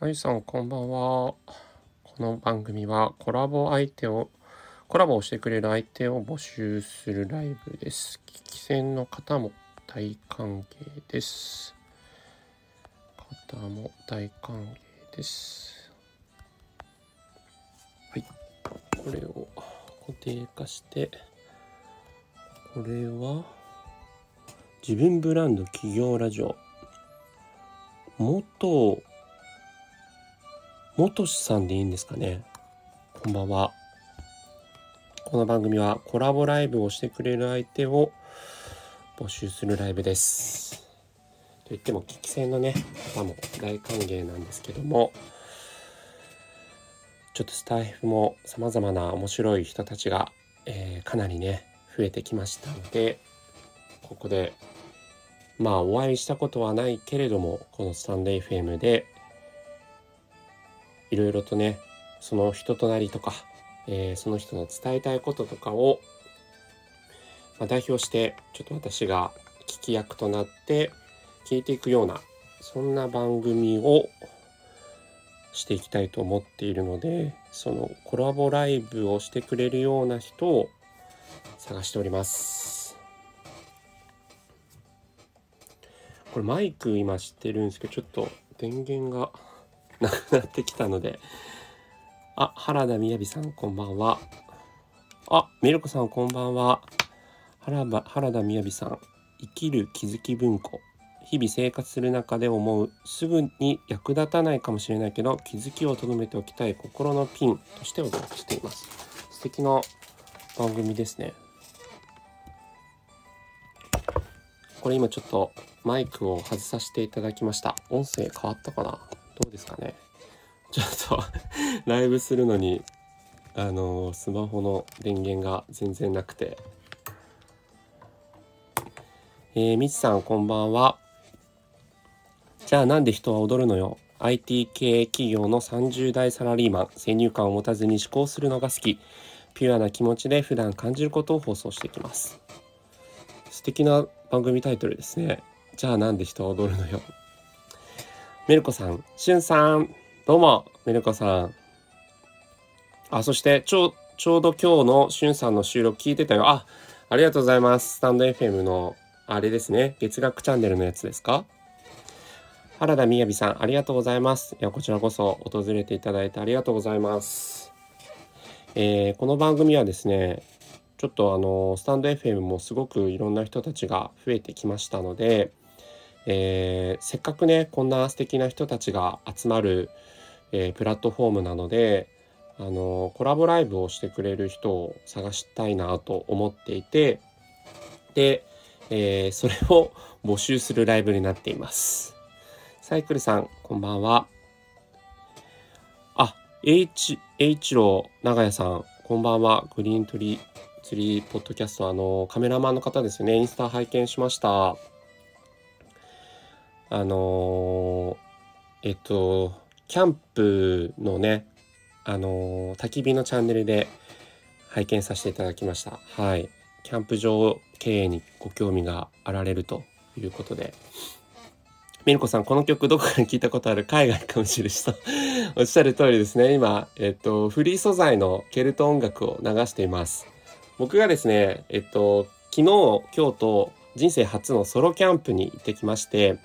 はいさんこんばんは。この番組はコラボ相手をコラボをしてくれる相手を募集するライブです。聞き戦の方も大歓迎です。方も大歓迎です。はい。これを固定化して、これは自分ブランド企業ラジオ元元しさんでいいんですかね？こんばんは。この番組はコラボライブをしてくれる相手を募集するライブです。といっても、聞き戦のね、方も大歓迎なんですけども、ちょっとスタイフも様々な面白い人たちが、えー、かなりね、増えてきましたので、ここで、まあ、お会いしたことはないけれども、このスタンデー FM で、いろいろとねその人となりとか、えー、その人の伝えたいこととかを、まあ、代表してちょっと私が聞き役となって聞いていくようなそんな番組をしていきたいと思っているのでそのコラボライブをしてくれるような人を探しております。これマイク今知ってるんですけどちょっと電源がなくなってきたので。あ、原田みやびさんこんばんは。あ、ミルコさんこんばんは。原原田みやびさん。生きる気づき文庫。日々生活する中で思うすぐに役立たないかもしれないけど気づきをとどめておきたい心のピンとしてお届けしています素敵な番組ですねこれ今ちょっとマイクを外させていただきました音声変わったかな？どうですかね。ちょっと ライブするのにあのスマホの電源が全然なくて。えー、みちさんこんばんは。じゃあなんで人は踊るのよ。IT 系企業の30代サラリーマン。先入観を持たずに思考するのが好き。ピュアな気持ちで普段感じることを放送していきます。素敵な番組タイトルですね。じゃあなんで人は踊るのよ。メルコさん、しゅんさん、どうも、メルコさん。あ、そして、ちょう、ちょうど今日のしゅんさんの収録聞いてたよ。あ、ありがとうございます。スタンド FM の、あれですね。月額チャンネルのやつですか？原田みやびさん、ありがとうございます。いや、こちらこそ訪れていただいてありがとうございます。えー、この番組はですね、ちょっとあの、スタンド FM もすごくいろんな人たちが増えてきましたので、えー、せっかくねこんな素敵な人たちが集まる、えー、プラットフォームなのであのコラボライブをしてくれる人を探したいなと思っていてで、えー、それを募集するライブになっています。サイクルさんこんばんは。あ H H ロー長屋さんこんばんは。グリーントリー釣りポッドキャストあのカメラマンの方ですね。インスタ拝見しました。あのー、えっと、キャンプのね、あのー、焚き火のチャンネルで拝見させていただきました。はい。キャンプ場経営にご興味があられるということで。ミルコさん、この曲どこかに聞いたことある海外かもしれない おっしゃる通りですね。今、えっと、フリー素材のケルト音楽を流しています。僕がですね、えっと、昨日、今日と人生初のソロキャンプに行ってきまして、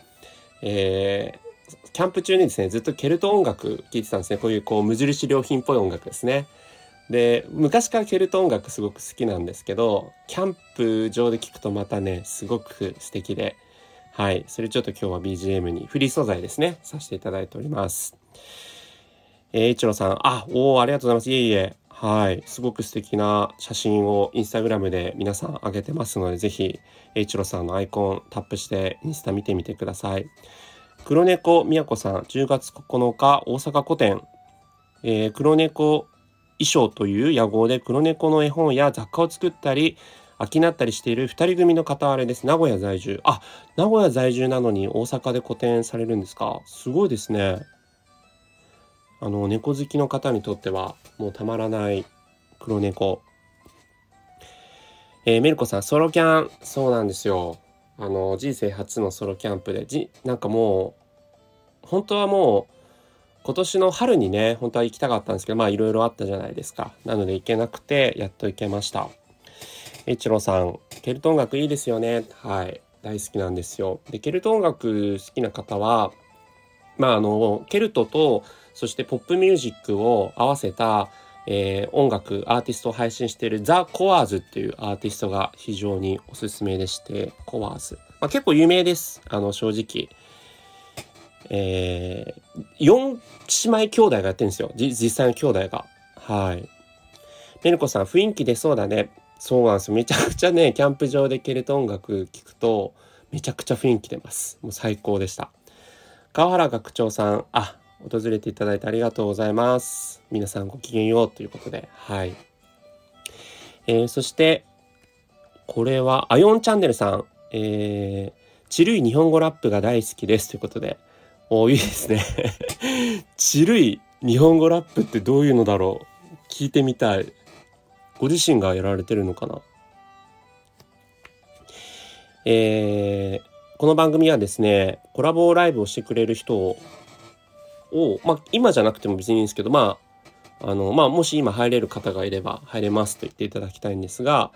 えー、キャンプ中にですね、ずっとケルト音楽聴いてたんですね。こういうこう無印良品っぽい音楽ですね。で、昔からケルト音楽すごく好きなんですけど、キャンプ場で聴くとまたね、すごく素敵で、はい。それちょっと今日は BGM にフリー素材ですね、させていただいております。えー、一郎さん、あ、おー、ありがとうございます。いえいえ、はい。すごく素敵な写真をインスタグラムで皆さん上げてますので、ぜひ、えいちろさんのアイコンタップしてインスタ見てみてください。黒猫みやこさん、10月9日、大阪古典。えー、黒猫衣装という屋号で黒猫の絵本や雑貨を作ったり、商ったりしている2人組の片割れです。名古屋在住。あ、名古屋在住なのに大阪で個展されるんですか？すごいですね。あの、猫好きの方にとっては、もうたまらない黒猫。えー、メルコさん、ソロキャン、そうなんですよ。あの、人生初のソロキャンプで、じ、なんかもう、本当はもう今年の春にね、本当は行きたかったんですけど、まあいろいろあったじゃないですか。なので行けなくて、やっと行けました。一郎さん、ケルト音楽いいですよね。はい。大好きなんですよ。で、ケルト音楽好きな方は、まああの、ケルトと、そしてポップミュージックを合わせた、えー、音楽、アーティストを配信しているザ・コアーズっていうアーティストが非常におすすめでして、コアーズ。まあ、結構有名です。あの、正直。えー、4姉妹兄弟がやってるんですよ。実際の兄弟が。はい。メルコさん、雰囲気出そうだね。そうなんですよ。めちゃくちゃね、キャンプ場でケルト音楽聴くと、めちゃくちゃ雰囲気出ます。もう最高でした。川原学長さん、あ、訪れていただいてありがとうございます。皆さんごきげんようということで、はい。えー、そして、これは、アヨンチャンネルさん、えー、ちるい日本語ラップが大好きですということで、おいいですねちるい日本語ラップってどういうのだろう聞いてみたい。ご自身がやられてるのかなえー、この番組はですね、コラボライブをしてくれる人をを、まあ、今じゃなくても別にいいんですけど、まあ、あの、まあ、もし今入れる方がいれば入れますと言っていただきたいんですが、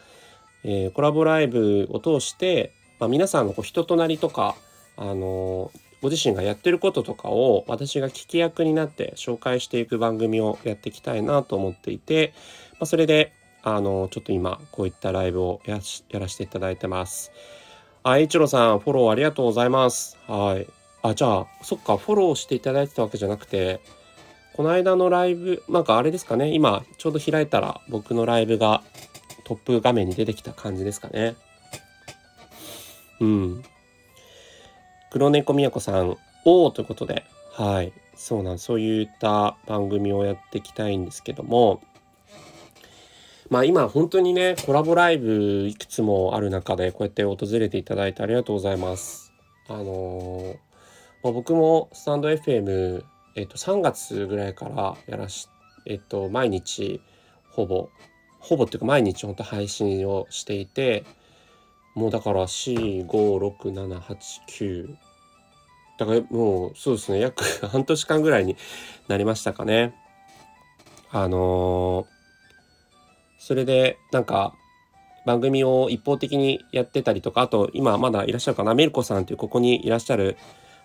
えー、コラボライブを通して、まあ、皆さんのこう人となりとか、あのご自身がやってることとかを私が聞き役になって紹介していく番組をやっていきたいなと思っていて、まあ、それで、あのちょっと今こういったライブをやらせていただいてます。あ、いちろさん、フォローありがとうございます。はい。あ、じゃあ、そっか、フォローしていただいてたわけじゃなくて、この間のライブ、なんかあれですかね、今、ちょうど開いたら僕のライブがトップ画面に出てきた感じですかね。うん。黒猫みやこさん、おーということで、はい。そうなんそういった番組をやっていきたいんですけども、まあ今本当にね、コラボライブいくつもある中でこうやって訪れていただいてありがとうございます。あのーまあ、僕もスタンド FM、えっと、3月ぐらいからやらし、えっと、毎日ほぼほぼっていうか毎日ほんと配信をしていてもうだから456789だからもうそうですね約 半年間ぐらいになりましたかね。あのー、それでなんか番組を一方的にやってたりとかあと今まだいらっしゃるかなメルコさんというここにいらっしゃる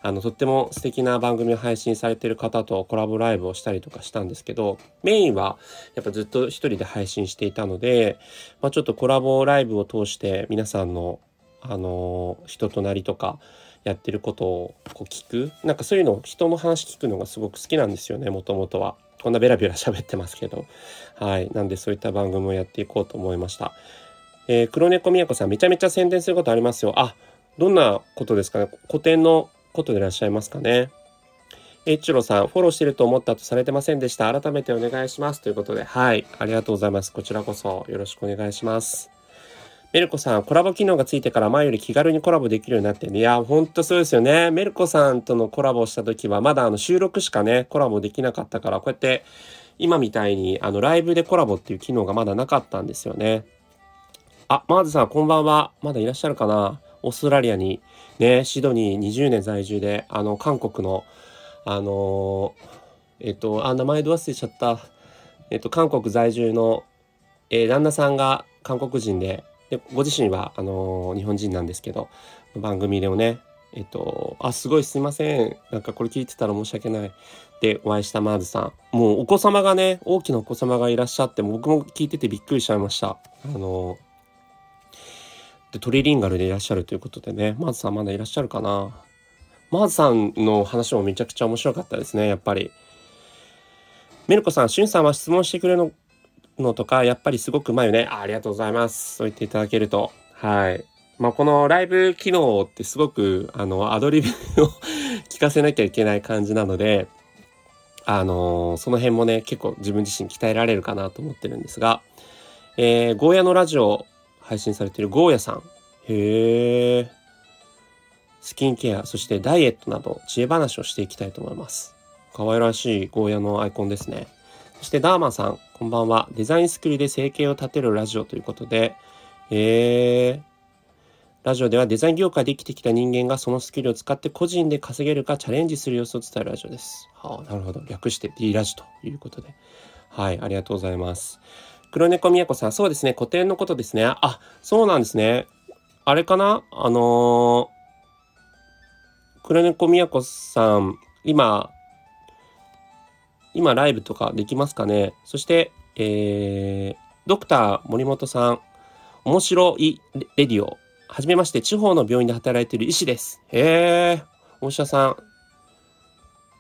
あのとっても素敵な番組を配信されてる方とコラボライブをしたりとかしたんですけどメインはやっぱずっと一人で配信していたので、まあ、ちょっとコラボライブを通して皆さんのあの人となりとかやってることをこう聞く。なんかそういうのを人の話聞くのがすごく好きなんですよねもともとは。こんなベラベラ喋ってますけど。はい。なんでそういった番組をやっていこうと思いました。えー、黒猫みやこさんめちゃめちゃ宣伝することありますよ。あどんなことですかね？古典のことでいらっしゃいますかね。えちろさん、フォローしてると思ったとされてませんでした。改めてお願いします。ということで、はい、ありがとうございます。こちらこそよろしくお願いします。メルコさん、コラボ機能がついてから前より気軽にコラボできるようになってね。いや、ほんとそうですよね。メルコさんとのコラボした時は、まだあの収録しかね、コラボできなかったから、こうやって今みたいにあのライブでコラボっていう機能がまだなかったんですよね。あ、マーズさん、こんばんは。まだいらっしゃるかなオーストラリアにね、シドニー20年在住で、あの、韓国の、あのえっと、あ、名前で忘れちゃった。えっと、韓国在住の、えー、旦那さんが韓国人で、で、ご自身は、あの日本人なんですけど、番組でもね、えっと、あ、すごいすいません。なんかこれ聞いてたら申し訳ない。で、お会いしたマーズさん。もうお子様がね、大きなお子様がいらっしゃって、僕も聞いててびっくりしちゃいました。あのでトリリンガルでいらっしゃるということでね。マーズさんまだいらっしゃるかな？マーズさんの話もめちゃくちゃ面白かったですねやっぱり。メルコさんしゅんさんは質問してくれるのとかやっぱりすごくうまいよね。あありがとうございます。そう言っていただけると。はい。まあ、このライブ機能ってすごくあのアドリブを 聞かせなきゃいけない感じなのであのー、その辺もね結構自分自身鍛えられるかなと思ってるんですが、えー、ゴーヤのラジオ配信されているゴーヤさん。へえ。スキンケア、そしてダイエットなど知恵話をしていきたいと思います。可愛らしいゴーヤのアイコンですね。そしてダーマンさん、こんばんは。デザインスクールで生計を立てるラジオということで、へえ。ラジオではデザイン業界で生きてきた人間がそのスキルを使って個人で稼げるかチャレンジする様子を伝えるラジオです。はあ、なるほど。略して D ラジということで。はい、ありがとうございます。黒猫みやこさん、そうですね、古典のことですね。あ、そうなんですね。あれかな？あのー黒猫みやこさん、今、今ライブとかできますかね？そして、えー、ドクター森本さん、面白いレディオ。はじめまして、地方の病院で働いている医師です。へえ、お医者さん。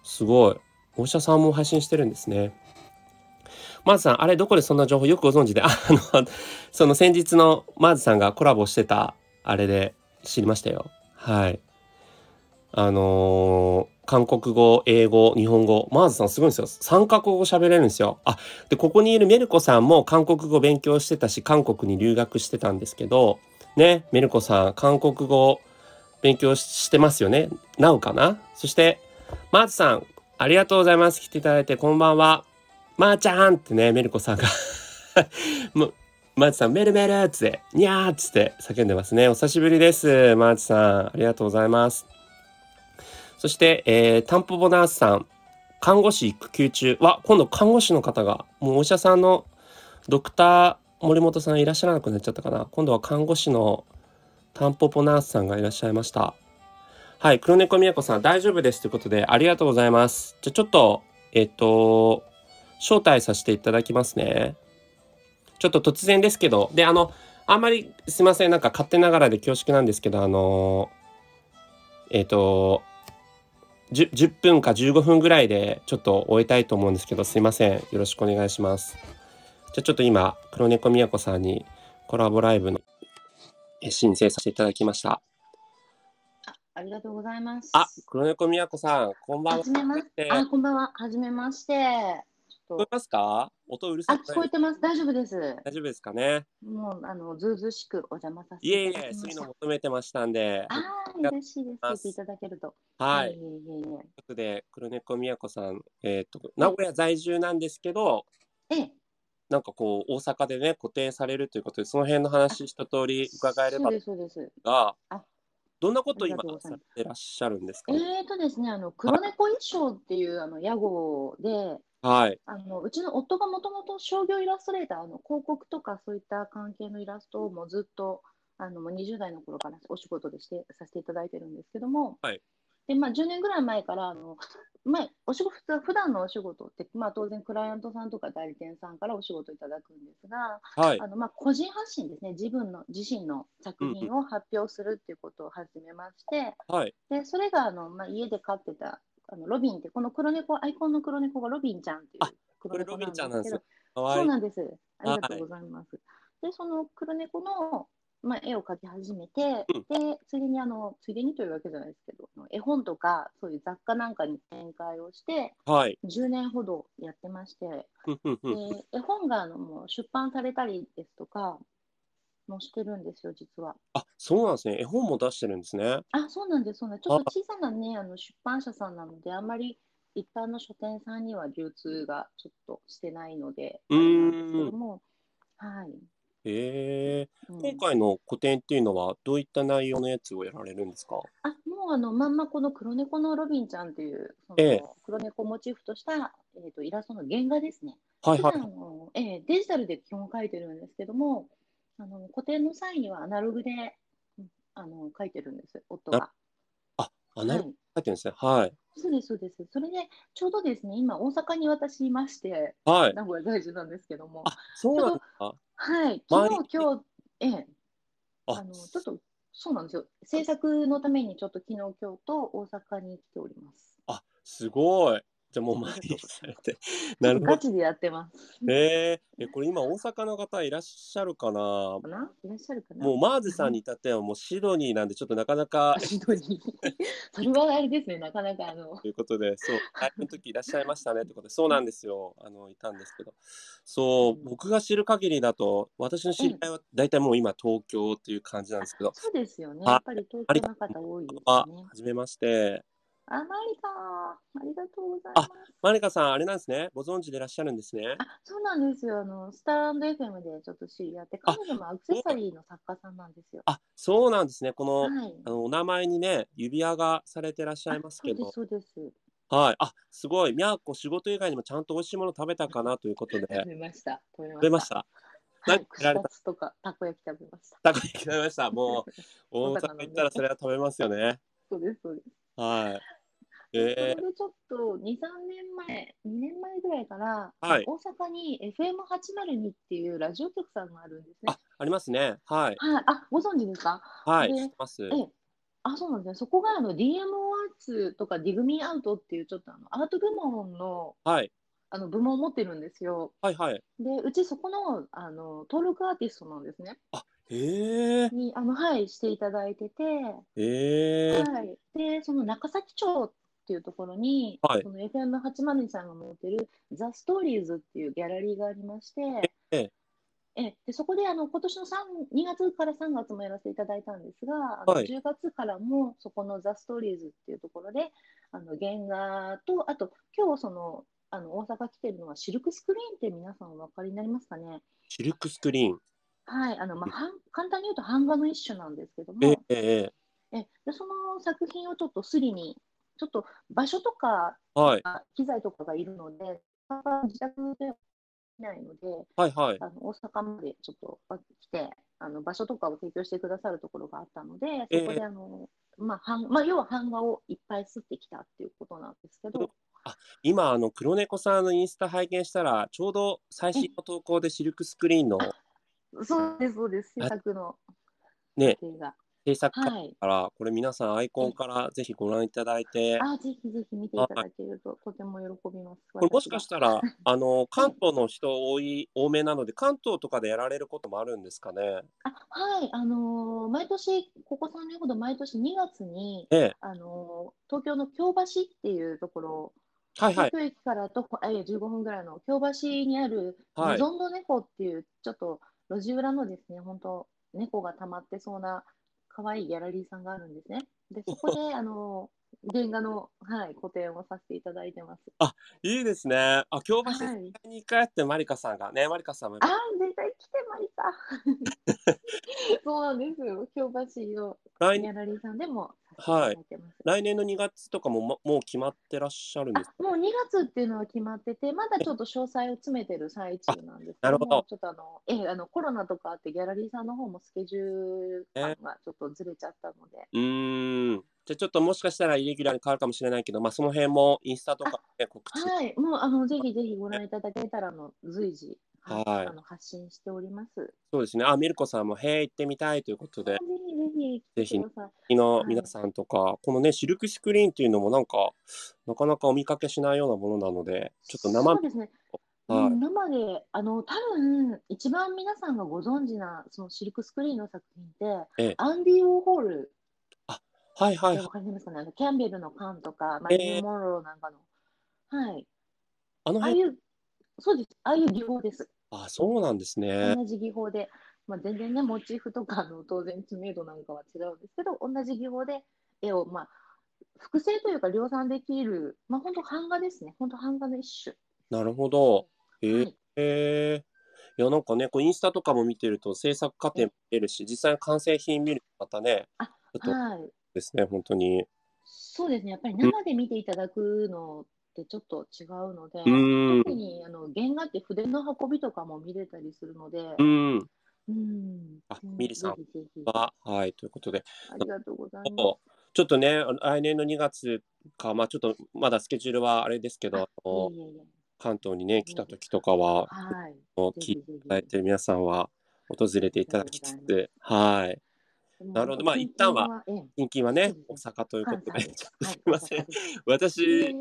すごい。お医者さんも配信してるんですね。マーズさん、あれ、どこでそんな情報よくご存知で、あの、その先日のマーズさんがコラボしてた、あれで知りましたよ。はい。あのー韓国語、英語、日本語、マーズさんすごいんですよ。3カ国語喋れるんですよ。あ、で、ここにいるメルコさんも韓国語勉強してたし、韓国に留学してたんですけど、ね、メルコさん、韓国語勉強してますよね。なおかな？そして、マーズさん、ありがとうございます。来ていただいて、こんばんは。まー、ちゃんってね、メルコさんが もうマーチさん、メルメルっつって、にゃーっつって叫んでますね。お久しぶりです。マーチさん、ありがとうございます。そして、えー、タンポポナースさん、看護師育休中。わ、今度看護師の方が、もうお医者さんのドクター森本さんいらっしゃらなくなっちゃったかな。今度は看護師のタンポポナースさんがいらっしゃいました。はい、黒猫みやこさん、大丈夫ですということで、ありがとうございます。じゃちょっと、えっと、招待させていただきますね。ちょっと突然ですけど、で、あの、あんまりすいません、なんか勝手ながらで恐縮なんですけど、あの、えっと、10, 10分か15分ぐらいでちょっと終えたいと思うんですけど、すいません。よろしくお願いします。じゃあちょっと今、黒猫みやこさんにコラボライブのえ申請させていただきました。あありがとうございます。あ、黒猫みやこさん、こんばんは。はじめまして。あ、こんばんは。はじめまして。聞こえますか？音うるさい？聞こえてます。大丈夫です。大丈夫ですかね？もう、あの、ずうしくお邪魔させていえいえ、いただきました。そういうの求めてましたんで。あー、嬉しいです。聞いていただけると。はい。いえいで、黒猫みやこさん、えっ、と、名古屋在住なんですけど、ええ、なんかこう、大阪でね、固定されるということで、その辺の話一通り伺えればそうです、そうです。があ、どんなことを今されてらっしゃるんですか、えーとですね、あの、黒猫衣装っていう、あの、屋号で、はい。あのうちの夫がもともと商業イラストレーター、あの広告とかそういった関係のイラストをもうずっとあのもう20代の頃からお仕事でしてさせていただいてるんですけども、はいでまあ、10年ぐらい前からあの、まあ、お仕事普段のお仕事って、まあ、当然クライアントさんとか代理店さんからお仕事いただくんですが、はいあ。のまあ、個人発信ですね自分の自身の作品を発表するっていうことを始めまして、はい。でそれがあの、まあ、家で飼ってたあのロビンってこの黒猫アイコンの黒猫がロビンちゃんっていうあ黒猫これロビンちゃんなですけど。そうなんです。ありがとうございます。で、その黒猫の、まあ、絵を描き始めて、うんで、ついでにあの、ついでにというわけじゃないですけど、絵本とか、そういう雑貨なんかに展開をして、はい。10年ほどやってまして、で絵本があのもう出版されたりですとか、もしてるんですよ、実は。あ、そうなんですね。絵本も出してるんですね。あ、そうなんです、そうなんです。ちょっと小さなね、あの出版社さんなので、あんまり一般の書店さんには流通がちょっとしてないので、あうんなんですけども、はい。へえ。うん今回の個展っていうのは、どういった内容のやつをやられるんですか？あ、もうあのまんまこの黒猫のロビンちゃんっていう、そのええ黒猫をモチーフとした、えー、とイラストの原画ですね。はいはい。あのええデジタルで基本描いてるんですけども、あの個展の際にはアナログでうんあの描いてるんです、夫が。あ、あ、なるほど。はい、書いてるんですね。はい。そうです、そうです。それで、ちょうどですね、今、大阪に私いまして、はい。名古屋在住なんですけども、あ、そうなんですか？はい、前昨日、今日、ええ、ああのちょっと、そうなんですよ。制作のためにちょっと昨日、今日と大阪に来ております。あ、すごい。じゃあもう毎日されて。なるほど。ガチでやってます。えー、え、これ今大阪の方いらっしゃるかな？かな？いらっしゃるかな？もうマーズさんに至ってはもうシドニーなんでちょっとなかなかひどい。それはあれですね、なかなかあの、ということで、そう、あの時いらっしゃいましたねってことで、そうなんですよ。あの、いたんですけど。そう、僕が知る限りだと、私の知り合いは大体もう今東京っていう感じなんですけど、そうですよね。あやっぱり東京の方多いですあね、。はじめまして。あ、マリカ、ありがとうございます。マリカさん、あれなんですね。ご存知でいらっしゃるんですね。あ、そうなんですよ。あの、スター &FM でちょっと知り合って、彼女もアクセサリーの作家さんなんですよ。あ、そうなんですね。この、はい。あのお名前にね、指輪がされてらっしゃいますけどあ、そうです、そうです。はい。あ、すごい。みやこ仕事以外にもちゃんと美味しいもの食べたかなということで、食べました。食べました。はい、串カツとかたこ焼き食べました。たこ焼き食べました。もう、大阪行ったらそれは食べますよね。そうです、そうです。はい。それえでちょっと2、3年前、2年前ぐらいから、はい大阪に FM802 っていうラジオ局さんがあるんですー、ねあ。、ありますね。はい。はい、あ、ご存知ですか？はい。で知ってます。ええ。あ、そうなんですね。そこがあの DMO アーツとか Dig Me Out っていうちょっとあのアート部門のはい。あの部門を持ってるんですよ。はいはい。で、うちそこのあの登録アーティストなんですね。へえにあの、はい、していただいてて、ええはい。で、その中崎町っていうところに、はい。その FM802 さんが持ってるザ・ストーリーズっていうギャラリーがありまして、ええ。えでそこであの今年の3 2月から3月もやらせていただいたんですが、あのはい。10月からもそこのザ・ストーリーズっていうところで、あの原画と、あと今日そのあの大阪来てるのはシルクスクリーンって皆さんお分かりになりますかね？シルクスクリーン。はい、あのまあ、はん。簡単に言うと版画の一種なんですけども、えええええでその作品をちょっとスリに、ちょっと場所とかはい。機材とかがいるので、自宅ではできないので、はいはい。あの大阪までちょっとあ来て、あの場所とかを提供してくださるところがあったので、ええ。そこであの、まあ版まあ、要は版画をいっぱい刷ってきたっていうことなんですけど、今、あの、黒猫さんのインスタ拝見したら、ちょうど最新の投稿でシルクスクリーンのそうです、そうです、制作のね。制作かはい。ら、これ皆さんアイコンからぜひご覧いただいて、あ、ぜひぜひ見ていただけるととても喜びます。これもしかしたら、あの、関はい東の人多い、多めなので、関東とかでやられることもあるんですかね。あはい、あのー毎年、ここ3年ほど毎年2月に、ええ。あのー東京の京橋っていうところ、はいはい東。京駅から徒歩、えー15分ぐらいの京橋にある、はいメゾンド猫っていう、ちょっと路地裏のですね、本当、猫が溜まってそうな可愛いギャラリーさんがあるんですね。で、そこで、あのー原画の、はい、個展をさせていただいてます。いいですね。あ、京橋はいに帰ってマリカさんがね、マリカさんもあー、絶対来て、マリカ。そうなんですよ。京橋のギャラリーさんでもさせてい。来年の2月とかもももう決まってらっしゃるんですもう2月っていうのは決まってて、まだちょっと詳細を詰めてる最中なんですけあなるほどちょっとあの、ええあのコロナとかあって、ギャラリーさんの方もスケジュール感がちょっとずれちゃったので、うーん。じゃあちょっともしかしたらイレギュラーに変わるかもしれないけど、まあその辺もインスタとかで告知。はい、もうあのぜひぜひご覧いただけたらの随時、はいはいあの発信しております。そうですね。あ、ミルコさんも、へえ、行ってみたいということでぜ、ひぜひ来てください。昨日はい皆さんとか、このね、シルクスクリーンっていうのもなんか、なかなかお見かけしないようなものなので、ちょっと生そうですね。はいうん生で、あの、多分、一番皆さんがご存知な、そのシルクスクリーンの作品って、ええアンディ・ウォーホールはいはいはいわ。かりますかね、あのキャンベルの缶とか、マええリリン・モンローなんかの。はい。あの辺、ああいう、そうです。ああいう技法です。あ、そうなんですね。同じ技法で。まあ、全然ね、モチーフとかあの当然知名度なんかは違うんですけど、同じ技法で絵を、まあ、複製というか量産できる、まあ、本当版画ですね。本当版画の一種。なるほど。へえはい。へいや、なんかね、こうインスタとかも見てると制作過程も見えるし、実際の完成品見るとまたね、あはい。ですね、本当に。そうですね。やっぱり生で見ていただくのってちょっと違うので。特にあの原画って筆の運びとかも見れたりするので、うーん。うん。あうんミリさんは、はい、ということで、ありがとうございます。ちょっとね、来年の2月か、まあちょっとまだスケジュールはあれですけど、いえいえいえ関東にね、来た時とかは、はい。聞いていただいてる皆さんは訪れていただきつつ、はい。なるほどまあ一旦は、ええ近々はね、大阪ということで、すいません。私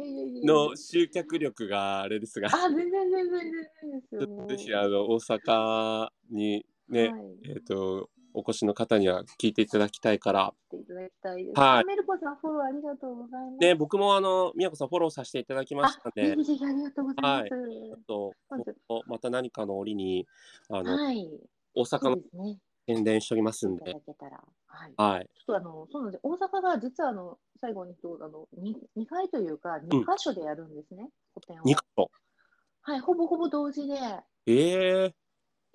の集客力があれですが、あ、全然全然全然ですぜひあの大阪にね、はい。えっ、と、お越しの方には聞いていただきたいから。はいあメルコさん、フォローありがとうございます。ね、僕もあの、宮子さんフォローさせていただきましたんあ、ぜで、ありがとうございます。ちょっとまた何かの折に、あの、はい。大阪の。宣伝しておきますんいたで。だけたら。はい。はい。ちょっとあの、そうなんです。大阪が実はあの、最後にと、あの、2, 2回というか、2箇所でやるんですね、個展を。2箇所。はい、ほぼほぼ同時で、ええ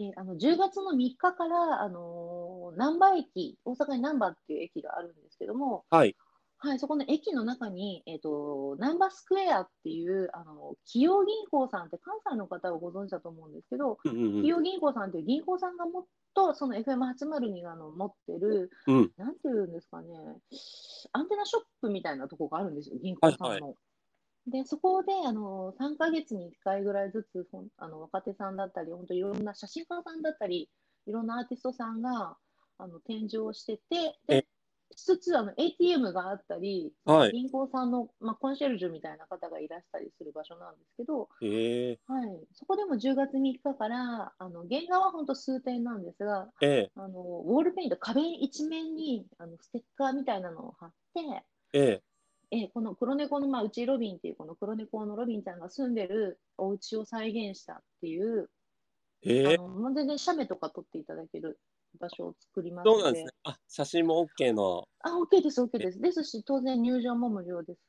えーあの10月の3日から、あのー難波駅、大阪に難波っていう駅があるんですけども、はい。はい、そこの駅の中に、えっ、と、難波スクエアっていう、あの、企業銀行さんって関西の方はご存知だと思うんですけど、うんうんうん。企業銀行さんっていう銀行さんがもっと、その FM802 があの持ってる、うん。なんていうんですかね、アンテナショップみたいなとこがあるんですよ、銀行さんの。はいはで、そこで、あの、3ヶ月に1回ぐらいずつ、あの、若手さんだったり、本当いろんな写真家さんだったり、いろんなアーティストさんが、あの、展示をしてて、えで、しつつ、あの、ATM があったり、はい。銀行さんの、まあ、コンシェルジュみたいな方がいらしたりする場所なんですけど、ええ。はい、そこでも10月3日から、あの、原画は本当数点なんですが、ええ。あの、ウォールペイント、壁一面に、あの、ステッカーみたいなのを貼って、ええ。えーこの黒猫の、まあ、うちロビンっていうこの黒猫のロビンちゃんが住んでるお家を再現したっていう、ええ。あのもう全然写メとか撮っていただける場所を作りますので、そうなんですね。あ、写真も OK の。あ、OK です、OK です。ですし、当然入場も無料です。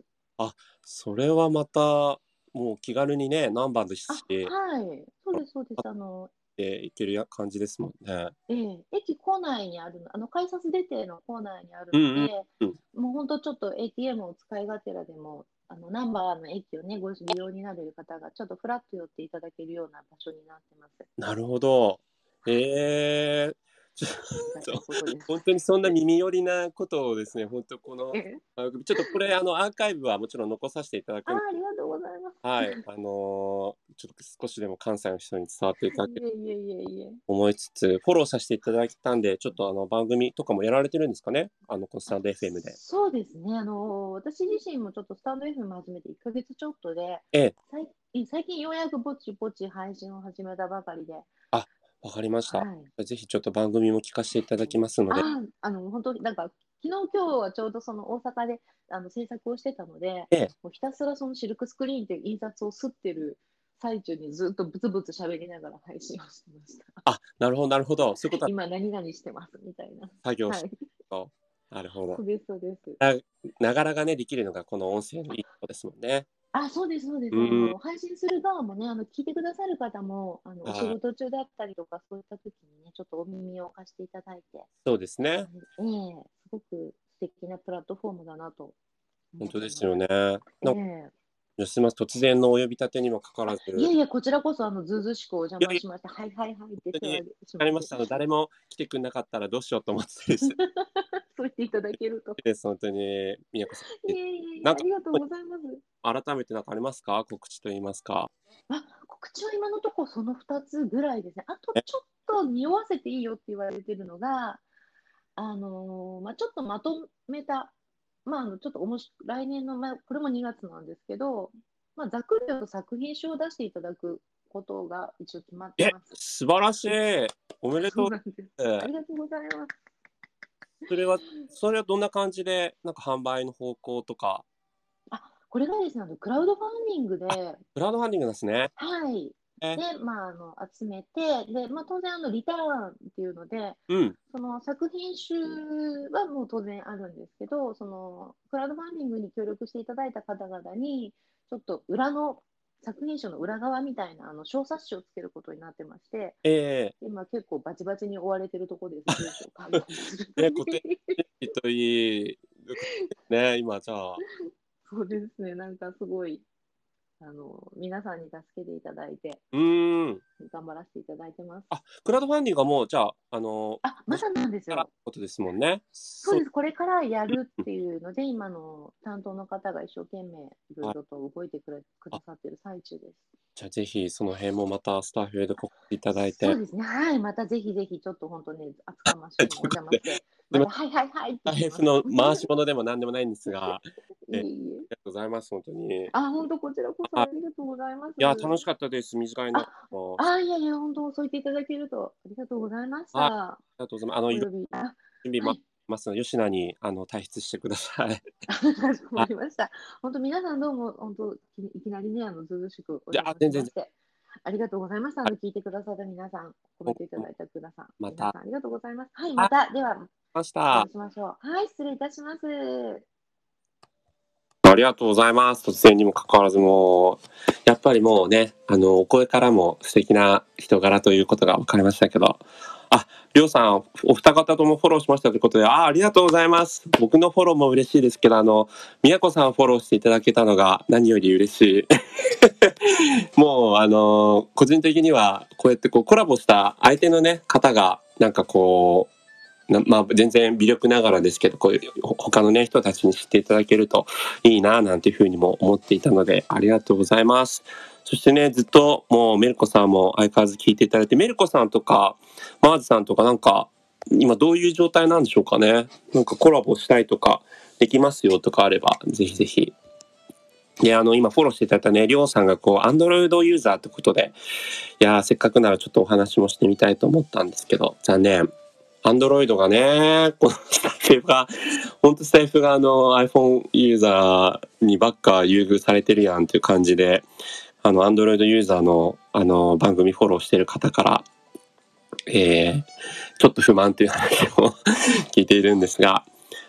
それはまた、もう気軽にね、ナンバーですあ、し、はい、そうです、そうです。あの、えいけるや感じですもんね。ええ駅構内にあるの、あの改札出ての構内にあるうんうんので、うんもう本当ちょっと ATM を使いがてらでも、あのナンバーの駅をね、ご利用になれる方がちょっとフラッと寄っていただけるような場所になってます。なるほど。ええ本当にそんな耳寄りなことをですね、本当このちょっとこれあのアーカイブはもちろん残させていただくあありがとうございます。はい、あのーちょっと少しでも関西の人に伝わっていただける。と思いつつ、フォローさせていただいたんで、ちょっとあの番組とかもやられてるんですかね、あのこのスタンド FM で。そうですね。あの私自身もちょっとスタンド FM 始めて1ヶ月ちょっとで、ええ最近ようやくぼちぼち配信を始めたばかりで、わかりました。はい。ぜひちょっと番組も聞かせていただきますので、ああの本当になんか昨日今日はちょうどその大阪であの制作をしてたので、ええもうひたすらそのシルクスクリーンっていう印刷を吸ってる最中にずっとブツブツ喋りながら配信をしてました。あ、なるほど、なるほど。そういうことは今何々してますみたいな。は作業してい。と、なるほどそう。ですそうです。ながらがね、できるのがこの音声のいいとこですもんね。あ、そうです、そうです。あうんの配信する側もね、あの聞いてくださる方も、あのはいお仕事中だったりとか、そういった時にね、ちょっとお耳を貸していただいて、そうですね。ええすごく素敵なプラットフォームだなと。本当ですよね。えなんかすみません、突然のお呼び立てにもかかわらず、えいやいや、こちらこそ、あの、ずうずうしくお邪魔しました。はいはいはいって手を挙げしわかりました。あの誰も来てくれなかったらどうしようと思ってたです。そう言っていただけると。です、本当に、宮子さん。いやいやありがとうございます。改めて何かありますか？告知といいますか？あ、告知は今のところその2つぐらいですね。あとちょっと匂わせていいよって言われてるのが、あのーまあ、ちょっとまとめた、まあ、あのちょっとおもし来年の、まあ、これも2月なんですけど、まあ、ざっくりと作品集を出していただくことが一応決まってえます。、素晴らしい。おめでとそう。ありがとうございます。それは、それはどんな感じで、なんか販売の方向とか、あ、これがですね、クラウドファンディングで、クラウドファンディングですね。はい。えで、まあ、あの、集めて、で、まあ、当然、あの、リターンっていうので、うん。その作品集はもう当然あるんですけど、そのクラウドファンディングに協力していただいた方々に、ちょっと裏の作品集の裏側みたいなあの小冊子をつけることになってまして、え今結構バチバチに追われてるところです。ね固定えといい。ね、今じゃあ、そうですね、なんかすごい、あの、皆さんに助けていただいて、うーん。頑張らせていただいてます。あ、クラウドファンディングはもう、じゃあ、あの、あ、まだなんですよて。ことですもんね。そうです、これからやるっていうので、今の担当の方が一生懸命いろいろと動いてくれくださってる最中です。じゃあ、ぜひ、その辺もまたスタッフで告知いただいてそう、ですね、はい、またぜひぜひ、ちょっと本当ね、厚かましいにお邪魔して、また、はいはいはいってスタッ言いますフの回し物でも何でもないんですが、あ。りがとうございます、本当に。いあ、本当こちらこそありがとうございます。や、楽しかったです。短いな。もうああ、いやいや、本当そう言っていただけるとありがとうございました。りがとうございます。あの、お準備はい待ってますので、吉野に、あの、退出してください。かしこまりました。本当皆さんどうも、本当いきなりね、あの、ずうずうしくおいや邪魔しま全然して。ありがとうございました。あの聞いてくださった皆さん、コメントいただいた皆さん、またありがとうございます。はい、また、では、ましおた。しましょう。はい、失礼いたします。ありがとうございます。突然にもかかわらずもう、やっぱりもうね、あの、お声からも素敵な人柄ということが分かりましたけど、あ、りょうさん、お二方ともフォローしましたということで、あ、ありがとうございます。僕のフォローも嬉しいですけど、あの、みやこさんフォローしていただけたのが何より嬉しい。もう、あの、個人的には、こうやってこうコラボした相手のね、方が、なんかこう、まあ、全然微力ながらですけど、こういう他のね、人たちに知っていただけるといいな、なんていうふうにも思っていたので、ありがとうございます。そしてね、ずっともうメルコさんも相変わらず聞いていただいて、メルコさんとか、マーズさんとかなんか、今どういう状態なんでしょうかね。なんかコラボしたいとか、できますよとかあれば、ぜひぜひ。で、あの、今フォローしていただいたね、りょうさんがこう、アンドロイドユーザーってことで、いや、せっかくならちょっとお話もしてみたいと思ったんですけど、残念。アンドロイドがね、このスタイフが、本当スタイフがあの iPhone ユーザーにばっか優遇されてるやんっていう感じで、あの、アンドロイドユーザーのあの番組フォローしてる方から、えー、ちょっと不満という話を 聞いているんですが、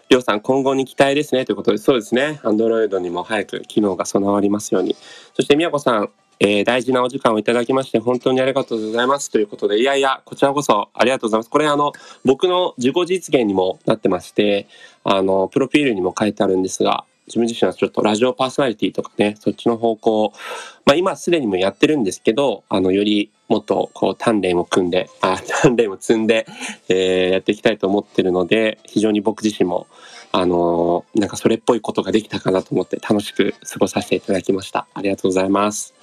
りょうさん、今後に期待ですねということで、そうですね、アンドロイドにも早く機能が備わりますように。そして、みやこさん、えー大事なお時間をいただきまして、本当にありがとうございますということで、いやいや、こちらこそありがとうございます。これ、あの、僕の自己実現にもなってまして、あの、プロフィールにも書いてあるんですが、自分自身はちょっとラジオパーソナリティとかね、そっちの方向、まあ今すでにもやってるんですけど、あの、よりもっとこう鍛錬を組んで、あ、鍛錬を積んで、えーやっていきたいと思ってるので、非常に僕自身も、あのーなんかそれっぽいことができたかなと思って楽しく過ごさせていただきました。ありがとうございます。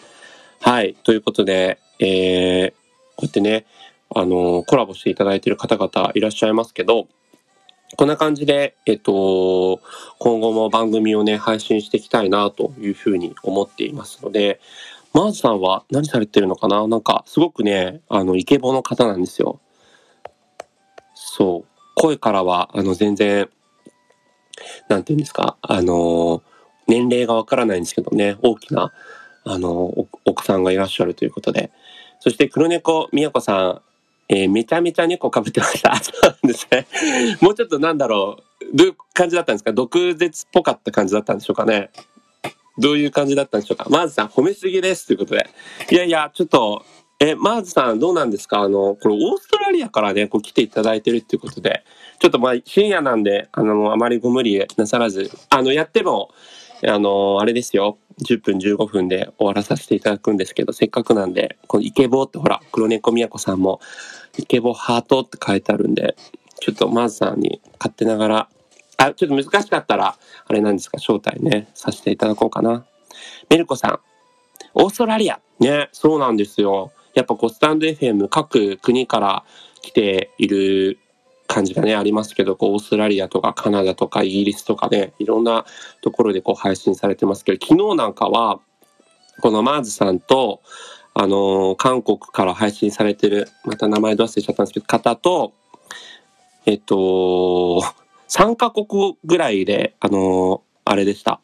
はい。ということで、えーこうやってね、あのコラボしていただいている方々いらっしゃいますけど、こんな感じで、えっと、今後も番組をね、配信していきたいなというふうに思っていますので、マーズさんは何されてるのかな？なんか、すごくね、あの、イケボの方なんですよ。そう。声からは、あの、全然、なんていうんですか、あの、年齢がわからないんですけどね、大きな、あの、奥さんがいらっしゃるということで。そして、黒猫みやこさん、えーめちゃめちゃ猫かぶってました。そうなんですね。もうちょっとなんだろう、どういう感じだったんですか？毒舌っぽかった感じだったんでしょうかね。どういう感じだったんでしょうか？マーズさん、褒めすぎですということで。いやいや、ちょっと、え、マーズさんどうなんですか？あの、これオーストラリアからね、こう来ていただいてるっていうことで、ちょっとまあ深夜なんで、あの、あまりご無理なさらず、あの、やっても、あの、あれですよ、10分15分で終わらさせていただくんですけど、せっかくなんで、このイケボってほら、黒猫みやこさんも、イケボハートって書いてあるんで、ちょっとマーズさんに勝手ながら、あ、ちょっと難しかったら、あれなんですか、招待ね、させていただこうかな。メルコさん、オーストラリア。ね、そうなんですよ。やっぱこう、スタンド FM 各国から来ている感じがね、ありますけど、こう、オーストラリアとかカナダとかイギリスとかね、いろんなところでこう配信されてますけど、昨日なんかは、このマーズさんと、あのー韓国から配信されてる、また名前ど忘れちゃったんですけど、方と、えっと、3カ国ぐらいで、あのーあれでした。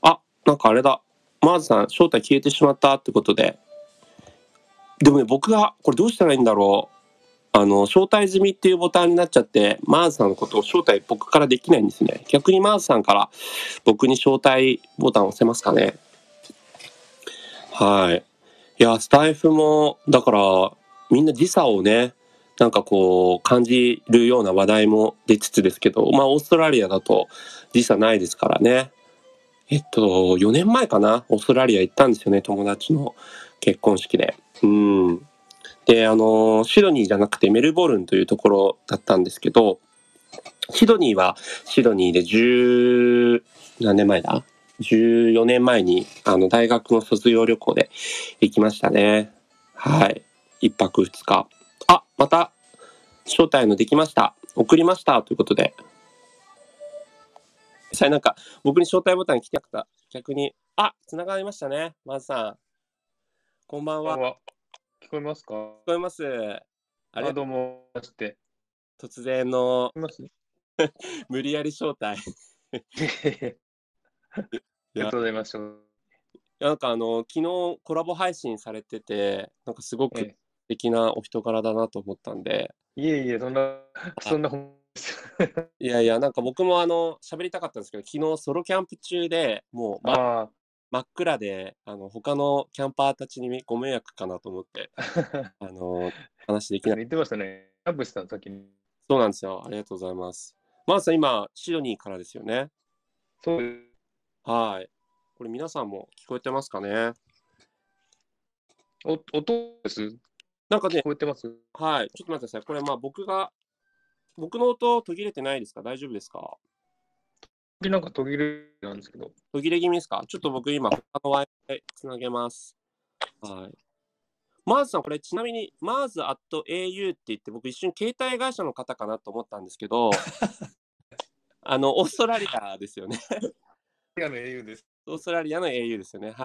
あ、なんかあれだ。マーズさん、招待消えてしまったってことで。でもね、僕が、これどうしたらいいんだろう。あの、招待済みっていうボタンになっちゃって、マーズさんのことを招待僕からできないんですね。逆にマーズさんから僕に招待ボタン押せますかね。はい。いや、スタイフも、だから、みんな時差をね、なんかこう、感じるような話題も出つつですけど、まあ、オーストラリアだと時差ないですからね。えっと、4年前かな、オーストラリア行ったんですよね、友達の結婚式で。うん。で、あの、シドニーじゃなくてメルボルンというところだったんですけど、シドニーはシドニーで10、何年前だ ?14 年前に、あの、大学の卒業旅行で行きましたね。はい。一泊二日。あ、また、招待のできました。送りました。ということで。さあ、なんか、僕に招待ボタン来てなかった。逆に、あ、繋がりましたね。マズさん。こんばんは。聞こえますか？こえます。ああれ、どうも、まして。突然の 無理やり招待。ありがとうございます。なんかあの昨日コラボ配信されててなんかすごく素え敵なお人柄だなと思ったんで、えいえいえ、そんな、そんな。いやいやなんか僕もあの喋りたかったんですけど昨日ソロキャンプ中でもう、ま、あ真っ暗であの他のキャンパーたちにご迷惑かなと思ってあ。あの話できない言ってましたね。キャンプしたの、先に。そうなんですよありがとうございますマーズさん今シドニーからですよねそうです。はいこれ皆さんも聞こえてますかね？お音です？なんかね聞こえてます？はい、ちょっと待ってください。これ、まあ、僕が、僕の音途切れてないですか？大丈夫ですか？なんか途切れなんですけど。途切れ気味ですか？ちょっと僕今、他の Wi-Fi つなげます。はい。マーズさん、これちなみに、マーズ at au って言って、僕一瞬携帯会社の方かなと思ったんですけど、あの、オーストラリアですよね。あの英雄です。オーストラリアの au ですよね。は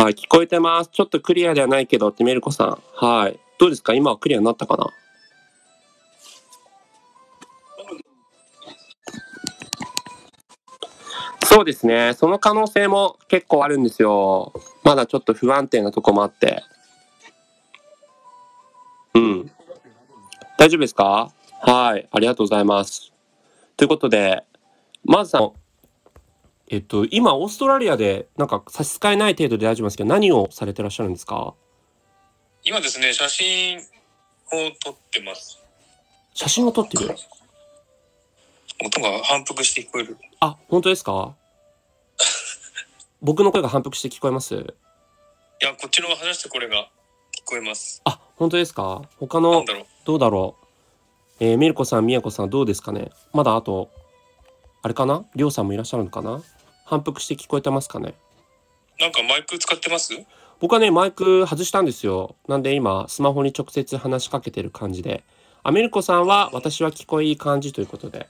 い、はい、聞こえてます。ちょっとクリアではないけどってメルコさん。はい。どうですか？今はクリアになったかな？そうですね。その可能性も結構あるんですよ。まだちょっと不安定なとこもあって。うん。大丈夫ですか？はい。ありがとうございます。ということで、まずさん、えっと、今、オーストラリアで、なんか差し支えない程度で大丈夫ですけど、何をされてらっしゃるんですか？今ですね、写真を撮ってます。写真を撮ってる？音が反復して聞こえる。あ、本当ですか？僕の声が反復して聞こえます？いや、こっちの話してこれが聞こえます。あ、本当ですか？他のだ、ろう。どうだろう？えー、ミルコさん、ミヤコさん、どうですかね？まだあと、あれかな？りょうさんもいらっしゃるのかな？反復して聞こえてますかね？なんかマイク使ってます？僕はね、マイク外したんですよ。なんで今、スマホに直接話しかけてる感じで。アメリコさんは、私は聞こえいい感じということで。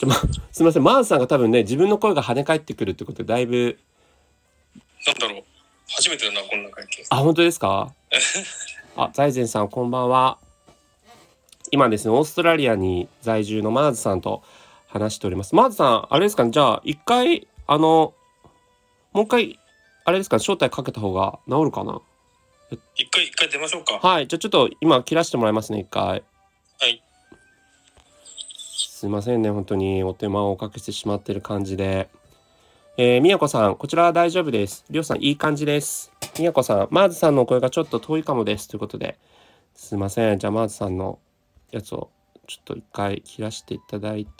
ちょま、すみません、マーズさんが多分ね、自分の声が跳ね返ってくるってことで、だいぶ、なんだろう。初めてだな、こんな会見。あ、本当ですか？あ、財前さん、こんばんは。今ですね、オーストラリアに在住のマーズさんと話しております。マーズさん、あれですか？ね、じゃあ、一回、あの、もう一回、あれですか、招待かけた方が治るかな？一回、一回出ましょうか。はい、じゃあちょっと今切らしてもらいますね、一回。はい。すいませんね、本当にお手間をおかけしてしまってる感じで。えー、みやこさん、こちらは大丈夫です。りょうさん、いい感じです。みやこさん、マーズさんのお声がちょっと遠いかもです。ということで、すいません。じゃあ、マーズさんのやつをちょっと一回切らしていただいて、